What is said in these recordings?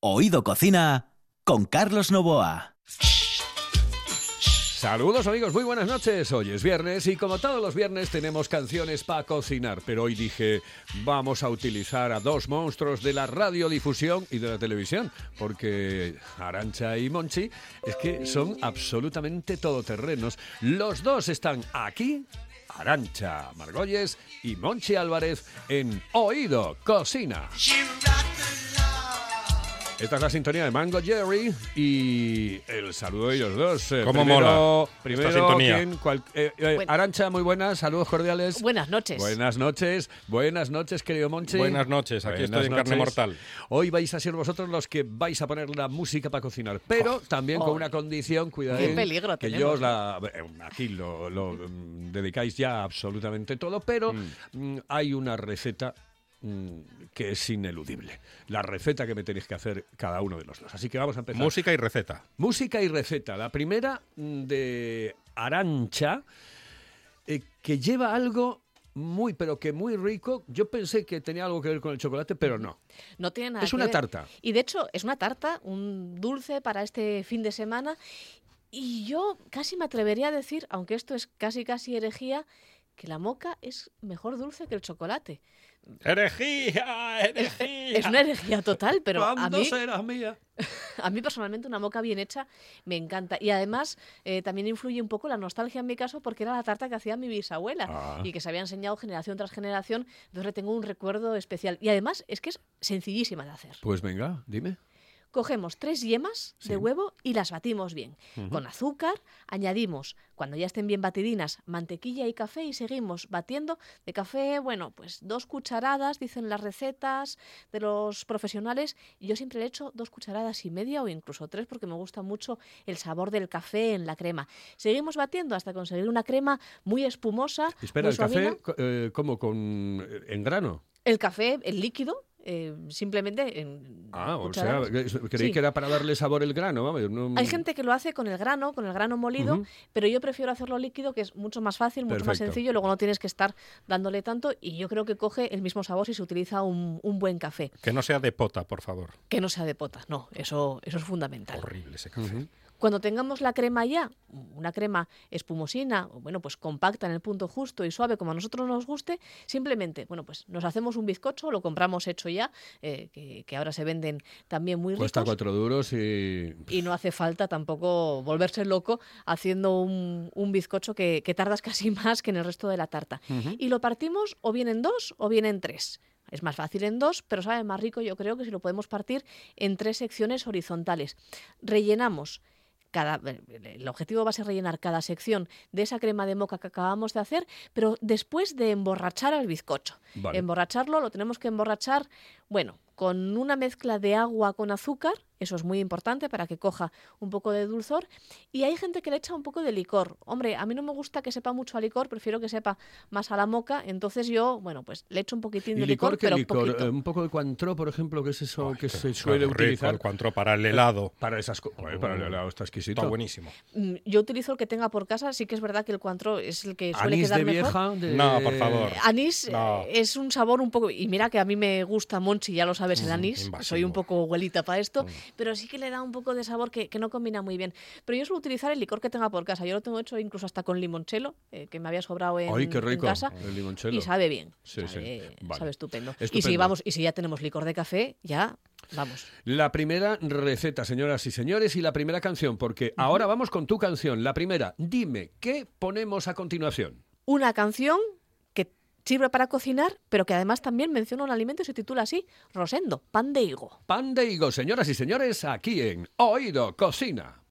Oído Cocina con Carlos Novoa. Saludos amigos, muy buenas noches. Hoy es viernes y como todos los viernes tenemos canciones para cocinar, pero hoy dije vamos a utilizar a dos monstruos de la radiodifusión y de la televisión, porque Arancha y Monchi es que son absolutamente todoterrenos. Los dos están aquí, Arancha Margolles y Monchi Álvarez en Oído Cocina. Esta es la sintonía de Mango Jerry y el saludo de ellos dos. Eh, ¿Cómo primero, mola Primero, esta sintonía? ¿quién? Cual- eh, eh, Bueno. Arancha, muy buenas, saludos cordiales. Buenas noches. Buenas noches, buenas noches, querido Monchi. Buenas noches, aquí Buenas estoy en carne mortal. Hoy vais a ser vosotros los que vais a poner la música para cocinar, pero también con Oh. una condición, cuidado, Qué peligro que tenemos, yo os la eh, aquí lo, lo, mm, dedicáis ya absolutamente todo, pero mm, hay una receta mm, que es ineludible. La receta que me tenéis que hacer cada uno de los dos. Así que vamos a empezar. Música y receta. Música y receta. La primera mm, de Arancha, eh, que lleva algo muy, pero que muy rico. Yo pensé que tenía algo que ver con el chocolate, pero no. No tiene nada Es que una ver. tarta. Y de hecho, es una tarta, un dulce para este fin de semana. Y yo casi me atrevería a decir, aunque esto es casi casi herejía, que la moca es mejor dulce que el chocolate. ¡Herejía! ¡Herejía! Es una herejía total, pero a ¿Cuándo mí, será mía? a mí personalmente una moca bien hecha me encanta. Y además eh, también influye un poco la nostalgia en mi caso porque era la tarta que hacía mi bisabuela Ah. y que se había enseñado generación tras generación. Entonces le tengo un recuerdo especial. Y además es que es sencillísima de hacer. Pues venga, dime. Cogemos tres yemas Sí. de huevo y las batimos bien. Con azúcar añadimos, cuando ya estén bien batidinas, mantequilla y café y seguimos batiendo. De café, bueno, pues dos cucharadas, dicen las recetas de los profesionales. Yo siempre le echo dos cucharadas y media o incluso tres porque me gusta mucho el sabor del café en la crema. Seguimos batiendo hasta conseguir una crema muy espumosa. Espera, muy el café, suavina. co- eh, ¿cómo? ¿Con, eh, ¿En grano? El café, el líquido, eh, simplemente en Ah, o sea, creí Sí. que era para darle sabor el grano. vamos, no- Hay gente que lo hace con el grano, con el grano molido, pero yo prefiero hacerlo líquido, que es mucho más fácil, mucho más sencillo, luego no tienes que estar dándole tanto y yo creo que coge el mismo sabor si se utiliza un, un buen café, Que no sea de pota, por favor. que no sea de pota, no, eso, eso es fundamental. Horrible ese café. Cuando tengamos la crema ya, una crema espumosina, bueno, pues compacta en el punto justo y suave como a nosotros nos guste, simplemente, bueno, pues nos hacemos un bizcocho, lo compramos hecho ya, eh, que, que ahora se venden también muy Cuesta ricos. cuatro duros y... y no hace falta tampoco volverse loco haciendo un, un bizcocho que, que tardas casi más que en el resto de la tarta. Y lo partimos o bien en dos o bien en tres. Es más fácil en dos, pero sabe más rico yo creo que si lo podemos partir en tres secciones horizontales. Rellenamos cada, el objetivo va a ser rellenar cada sección de esa crema de moca que acabamos de hacer, pero después de emborrachar al bizcocho. Vale. Emborracharlo lo tenemos que emborrachar, bueno, con una mezcla de agua con azúcar, eso es muy importante para que coja un poco de dulzor, y hay gente que le echa un poco de licor. Hombre, a mí no me gusta que sepa mucho a licor, prefiero que sepa más a la moca, entonces yo, bueno, pues le echo un poquitín ¿Y de licor licor, qué pero licor? poquito. Eh, un poco de cuantró, por ejemplo, que es eso Ay, que se suele rico utilizar El cuantro para el helado. para esas cosas. Para el helado está exquisito. Está buenísimo. Mm, Yo utilizo el que tenga por casa, sí que es verdad que el cuantro es el que suele Anís quedar de mejor. vieja. de- No, por favor. Anís No. eh, es un sabor un poco. Y mira que a mí me gusta Monchi, ya lo sabes, el anís. invasivo. Soy un poco abuelita para esto. Pero sí que le da un poco de sabor que, que no combina muy bien. Pero yo suelo utilizar el licor que tenga por casa. Yo lo tengo hecho incluso hasta con limonchelo, eh, que me había sobrado en, Ay, qué en rico. casa. El limonchelo. Y sabe bien. Sí, sí. sabe, Vale. sabe estupendo. Y Estupendo. si vamos, y si ya tenemos licor de café, ya vamos. La primera receta, señoras y señores, y la primera canción, porque ahora vamos con tu canción. La primera, dime, ¿qué ponemos a continuación? Una canción sirve para cocinar, pero que además también menciona un alimento y se titula así: Rosendo, pan de higo. Pan de higo, señoras y señores, aquí en Oído Cocina.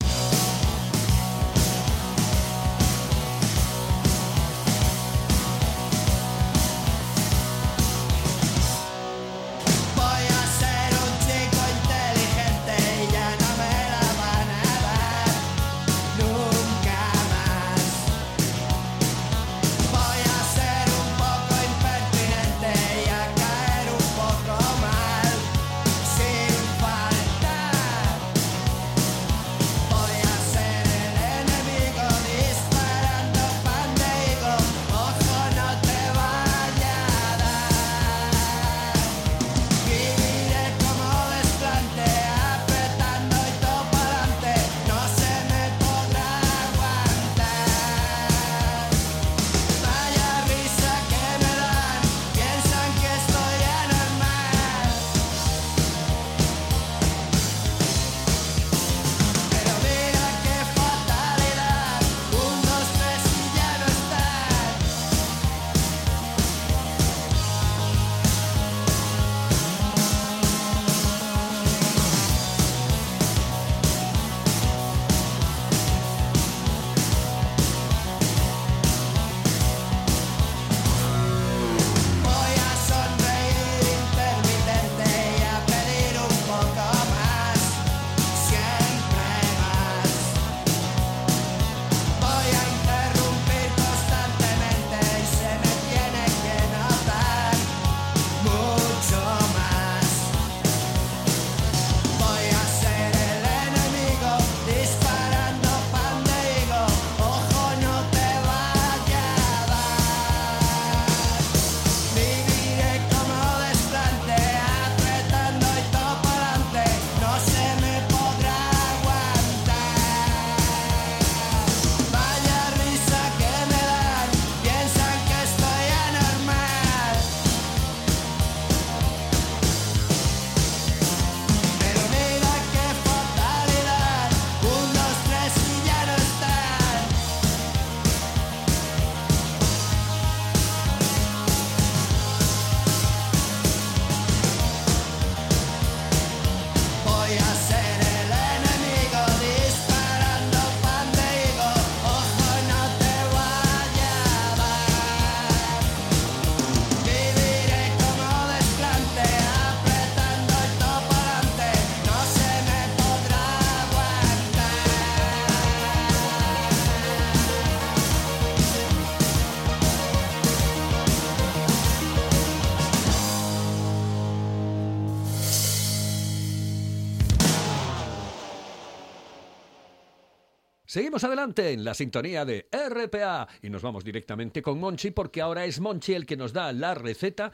Seguimos adelante en la sintonía de RPA y nos vamos directamente con Monchi porque ahora es Monchi el que nos da la receta.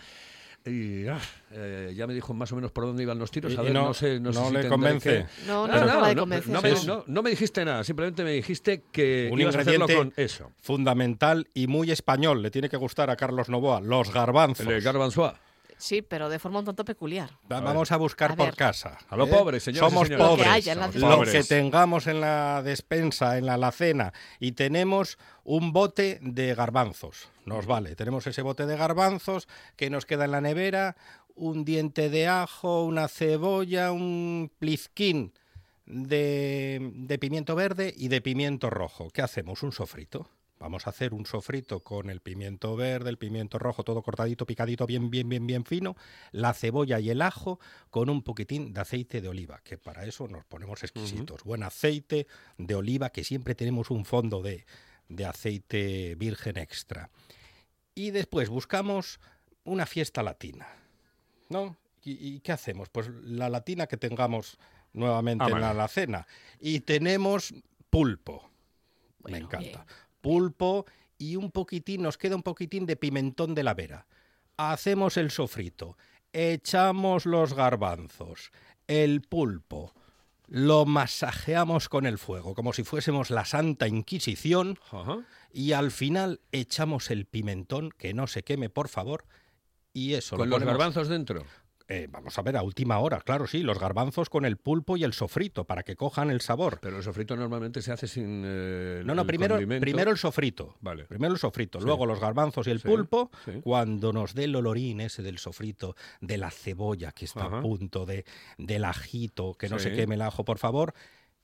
Y ah, eh, ya me dijo más o menos por dónde iban los tiros. A y ver, no- no, sé, no, sé no si le convence. que- No, me, no- me dijiste nada, simplemente me dijiste que Un ibas a hacerlo ingrediente con eso. fundamental y muy español. Le tiene que gustar a Carlos Novoa. Los garbanzos. El garbanzoa. Sí, pero de forma un tanto peculiar. Va- Vamos a buscar A por ver. casa. A lo ¿eh? pobre, señores Somos pobres. Lo que haya en la Somos Lo pobres. que tengamos en la despensa, en la alacena, y tenemos un bote de garbanzos. Nos vale. Tenemos ese bote de garbanzos que nos queda en la nevera, un diente de ajo, una cebolla, un plizquín de, de pimiento verde y de pimiento rojo. ¿Qué hacemos? Un sofrito. Vamos a hacer un sofrito con el pimiento verde, el pimiento rojo, todo cortadito, picadito, bien, bien, bien, bien fino, la cebolla y el ajo con un poquitín de aceite de oliva, que para eso nos ponemos exquisitos. Buen aceite de oliva, que siempre tenemos un fondo de, de aceite virgen extra. Y después buscamos una fiesta latina, ¿no? ¿Y, qué hacemos? Pues la latina que tengamos nuevamente Ah, en la alacena. Y tenemos pulpo. Me encanta. bien. Pulpo y un poquitín, nos queda un poquitín de pimentón de la vera. Hacemos el sofrito, echamos los garbanzos, el pulpo, lo masajeamos con el fuego, como si fuésemos la Santa Inquisición, Ajá. y al final echamos el pimentón, que no se queme, por favor, y eso Con lo los ponemos- garbanzos dentro. Eh, vamos a ver, a última hora, claro, sí, los garbanzos con el pulpo y el sofrito, para que cojan el sabor. Pero el sofrito normalmente se hace sin. eh, No, no, el primero, condimento. primero el sofrito. Vale. Primero el sofrito, Sí. luego los garbanzos y el Sí, pulpo. sí. Cuando nos dé el olorín ese del sofrito, de la cebolla que está Ajá. a punto, de, del ajito, que no se queme el ajo, por favor,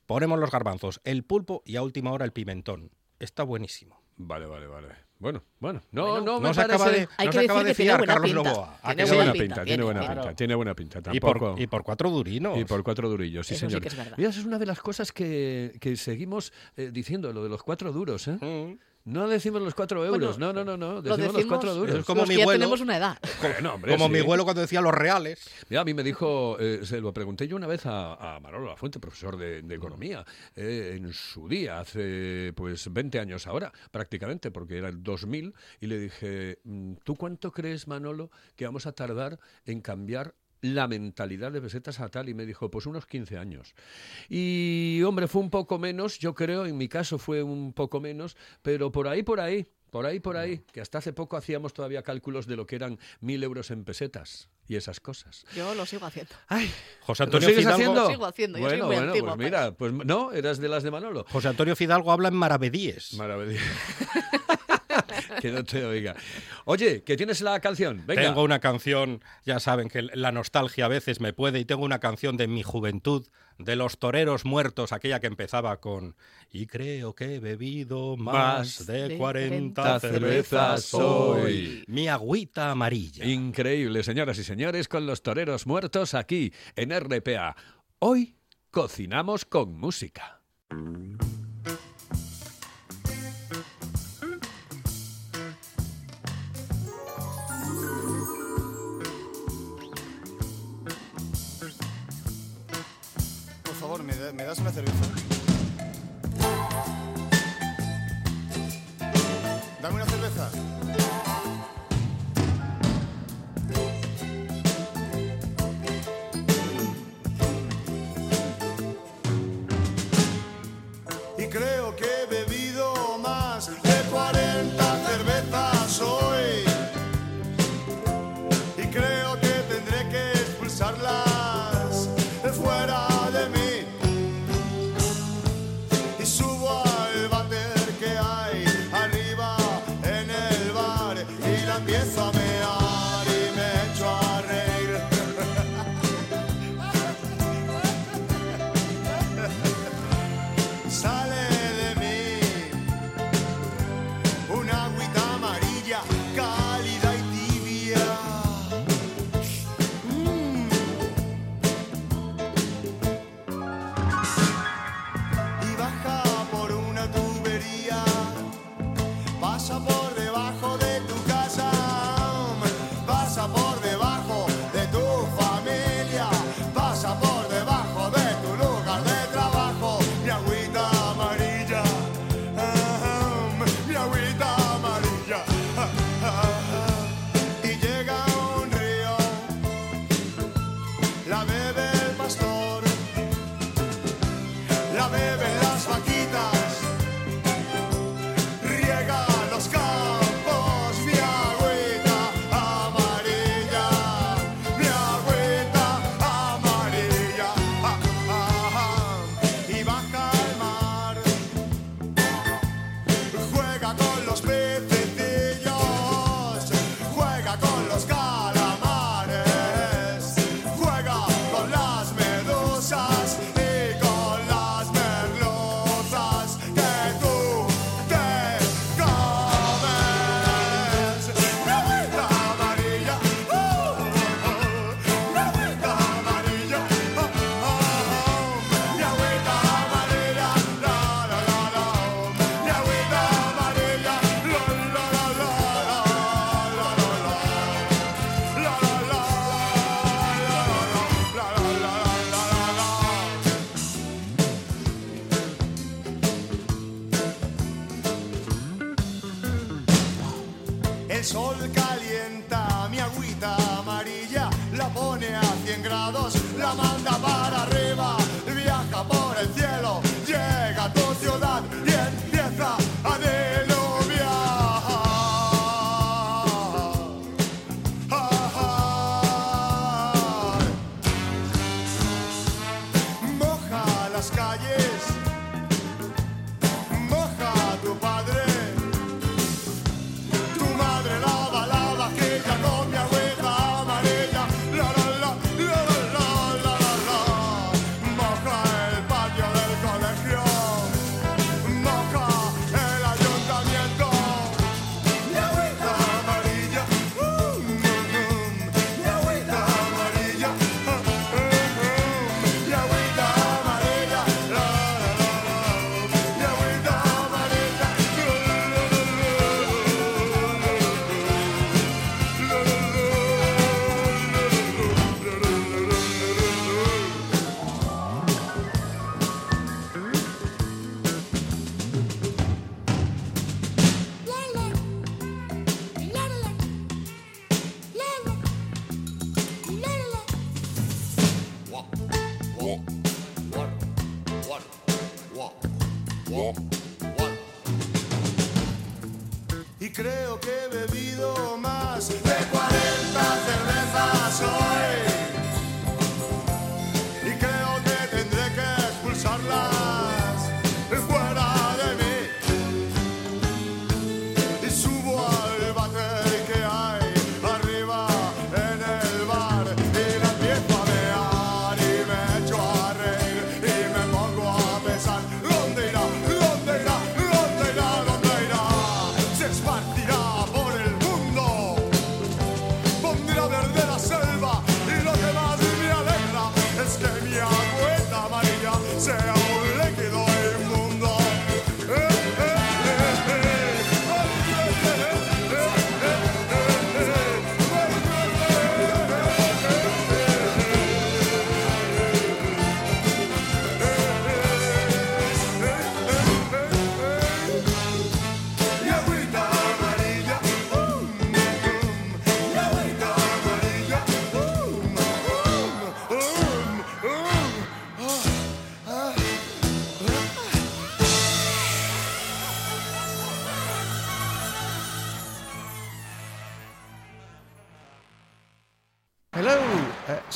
ponemos los garbanzos, el pulpo y a última hora el pimentón. Está buenísimo. Vale, vale, vale. Bueno, bueno. No, Bueno, no, me no se acaba parece- de, Hay no que se acaba decir de que tiene fiar buena Carlos pinta. Novoa. ¿A Tiene que Tiene sí? buena pinta, pinta, tiene tiene, buena pinta, tiene buena pinta. Y por, Tampoco... y por cuatro durinos. Y por cuatro durillos, sí, Eso sí señor. que es verdad. Mira, eso es una de las cosas que, que seguimos eh, diciendo, lo de los cuatro duros, ¿eh? Mm. No decimos los cuatro euros, Bueno, no, no, no, no, Lo decimos, los cuatro duros. Es como los mi que ya tenemos una edad. Hombre, Como sí. mi abuelo cuando decía los reales. Mira, a mí me dijo, eh, se lo pregunté yo una vez a, a Manolo Lafuente, profesor de, de economía, eh, en su día, hace pues 20 años ahora, prácticamente, porque era el 2000, y le dije, mm, ¿tú cuánto crees, Manolo, que vamos a tardar en cambiar la mentalidad de pesetas a tal y me dijo, pues unos 15 años. Y hombre, fue un poco menos, yo creo, en mi caso fue un poco menos, pero por ahí, por ahí, por ahí, por ahí, que hasta hace poco hacíamos todavía cálculos de lo que eran mil euros en pesetas y esas cosas. Yo lo sigo haciendo. Ay, José ¿lo Antonio sigues Fidalgo, haciendo? Lo sigo haciendo, yo soy bueno, muy bueno, pues mira, pues no, eras de las de Manolo. José Antonio Fidalgo habla en maravedíes. Maravilla. que no te oiga. Oye, que tienes la canción. Venga. Tengo una canción, ya saben que la nostalgia a veces me puede, y tengo una canción de mi juventud, de los toreros muertos, aquella que empezaba con Y creo que he bebido más, Más de de 40 40 cervezas hoy. Mi agüita amarilla. Increíble, señoras y señores, con los toreros muertos aquí en RPA. Hoy cocinamos con música. Me das una cerveza? Dame una cerveza.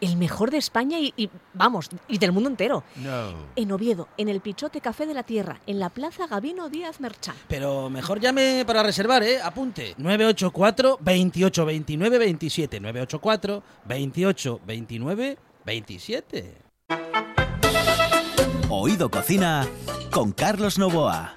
El mejor de España y, y, vamos, y del mundo entero. No. En Oviedo, en el Pichote Café de la Tierra, en la Plaza Gabino Díaz Merchán. Pero mejor llame para reservar, ¿eh? Apunte. 984 28 29 27. 984 28 29 27. Oído Cocina con Carlos Novoa.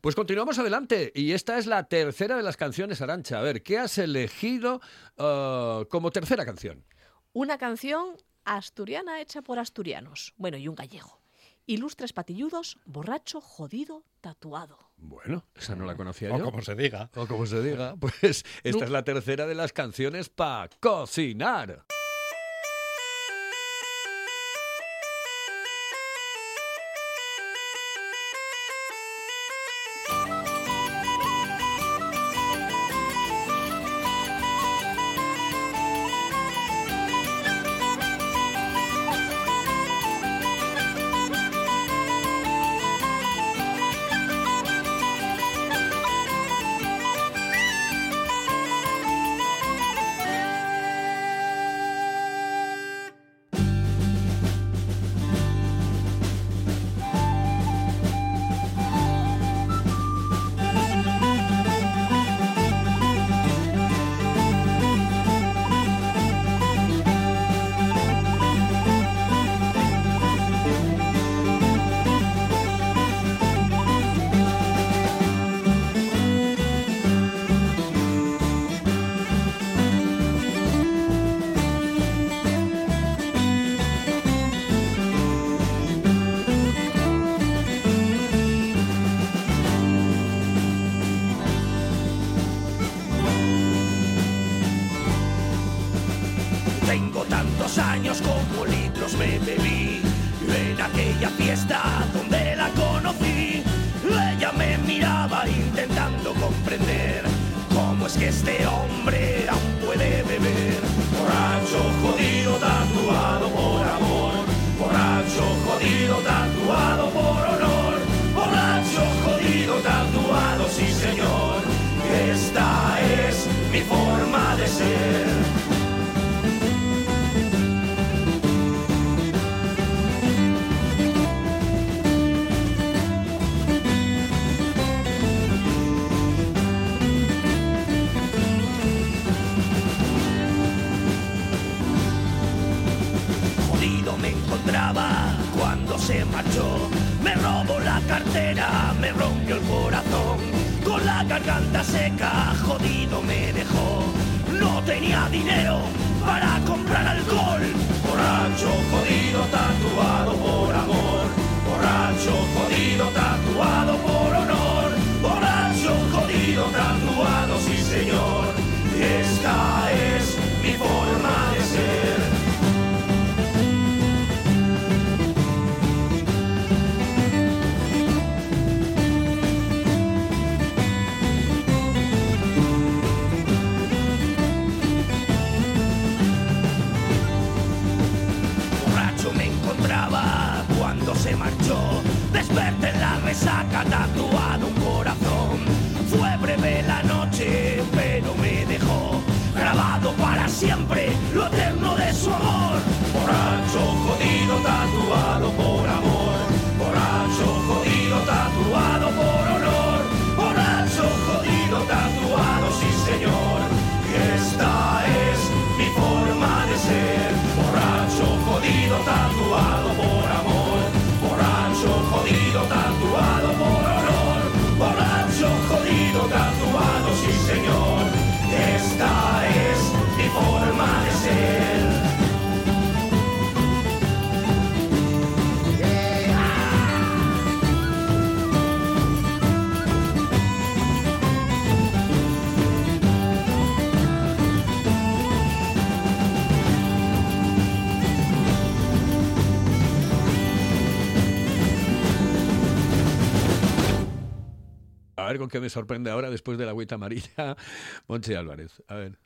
Pues continuamos adelante y esta es la tercera de las canciones Arancha. A ver, ¿qué has elegido ah, como tercera canción? Una canción asturiana hecha por asturianos. Bueno, y un gallego. Ilustres patilludos, borracho, jodido, tatuado. Bueno, esa no la conocía O yo. como se diga. O como se diga, pues esta es la tercera de las canciones para cocinar. Como litros me bebí. En aquella fiesta donde la conocí, ella me miraba intentando comprender cómo es que este hombre aún puede beber. Borracho, jodido, tatuado por amor. Borracho, jodido, tatuado se marchó. Me robó la cartera, me rompió el corazón. Con la garganta seca, jodido me dejó. No tenía dinero para comprar alcohol. Borracho, jodido, tatuado por amor. Jodido, tatuado por amor. Ver con qué me sorprende ahora después de la agüita amarilla. Monche Álvarez. A ver.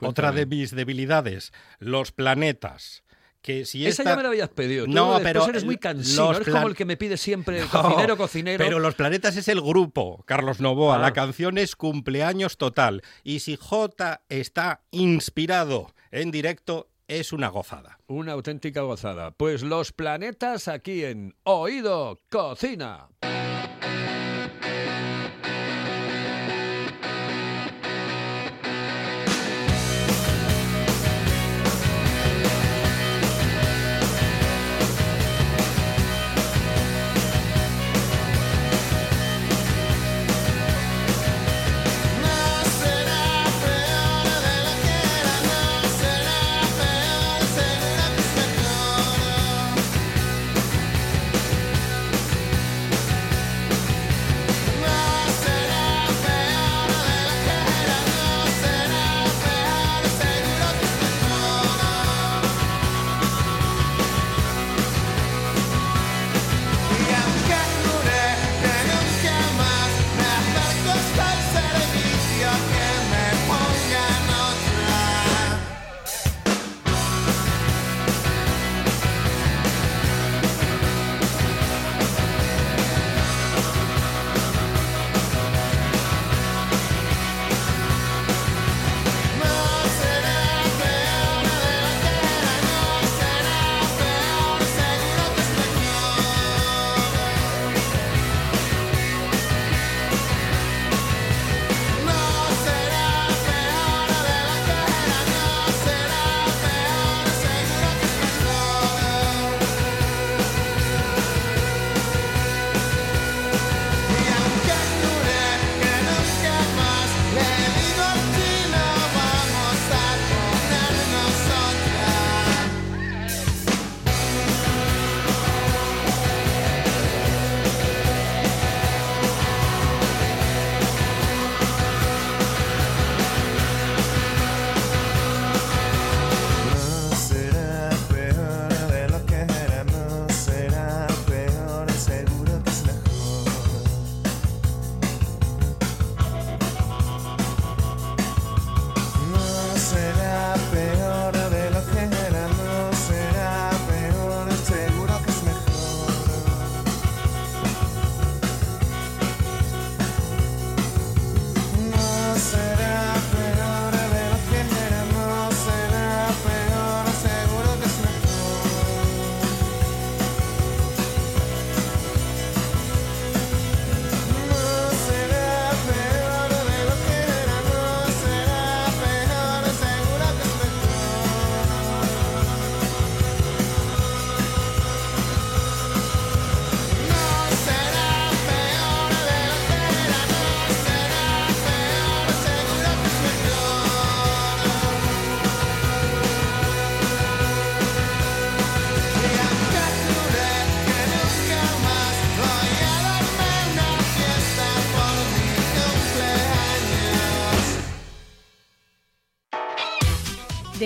Otra de mis debilidades, los planetas. Que si Esa ya me la habías pedido. Tú No, pero eres muy cansino. Eres plan- como el que me pide siempre No, cocinero, cocinero. Pero Los Planetas es el grupo, Carlos Novoa. Ah. La canción es cumpleaños total. Y si J está inspirado en directo, es una gozada. Una auténtica gozada. Pues los planetas aquí en Oído Cocina.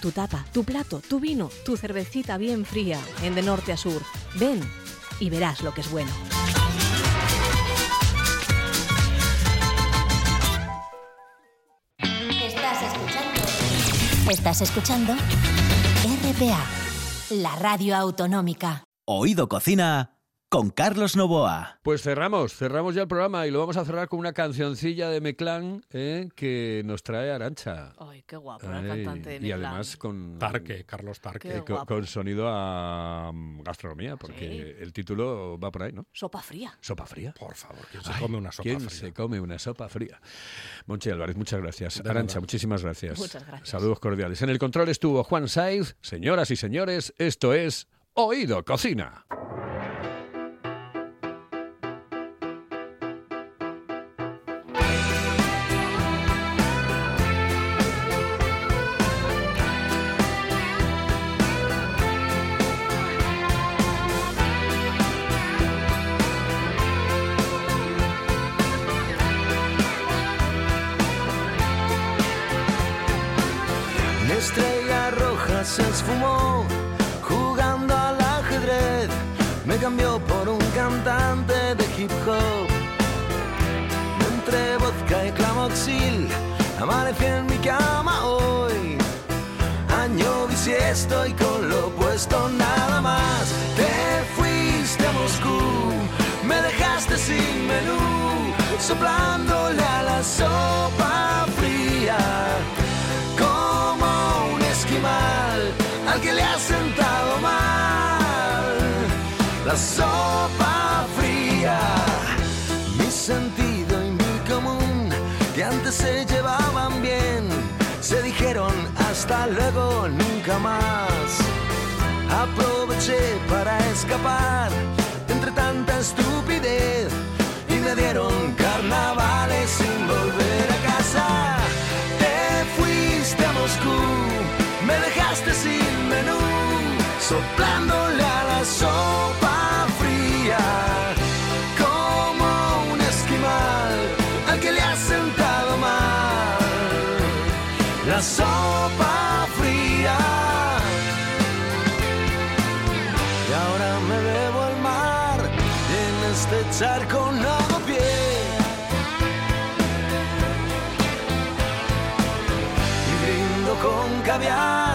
Tu tapa, tu plato, tu vino, tu cervecita bien fría, en de norte a sur. Ven y verás lo que es bueno. Estás escuchando. Estás escuchando RPA, la radio autonómica. Oído Cocina con Carlos Novoa. Pues cerramos, cerramos ya el programa y lo vamos a cerrar con una cancioncilla de Meclán eh, que nos trae Arancha. Ay, qué guapo, la cantante de y además con Tarque, Carlos Tarque. Qué eh, con, sonido a mm, gastronomía, porque el título va por ahí, ¿no? Sopa fría. Sopa fría. Por favor, ¿quién se Ay, come una sopa ¿Quién fría? se come una sopa fría? Monchi Álvarez, muchas gracias. De Arancha, muchísimas gracias. Muchas gracias. Saludos cordiales. En el control estuvo Juan Saiz. Señoras y señores, esto es Oído Cocina. Se esfumó jugando al ajedrez. Me cambió por un cantante de hip hop. Entre vodka y clamoxil, amanecí en mi cama hoy. Año bisiesto y con lo puesto nada más. Te fuiste a Moscú, me dejaste sin menú, soplándole a la sopa fría al que le ha sentado mal la sopa fría. Mi sentido y mi común, que antes se llevaban bien, se dijeron hasta luego, nunca más. Aproveché para escapar entre tanta estupidez y me dieron carnavales menú, soplándole a la sopa fría, como un esquimal al que le ha sentado mal la sopa fría. Y ahora me bebo el mar en este charco no hago pie. Y brindo con caviar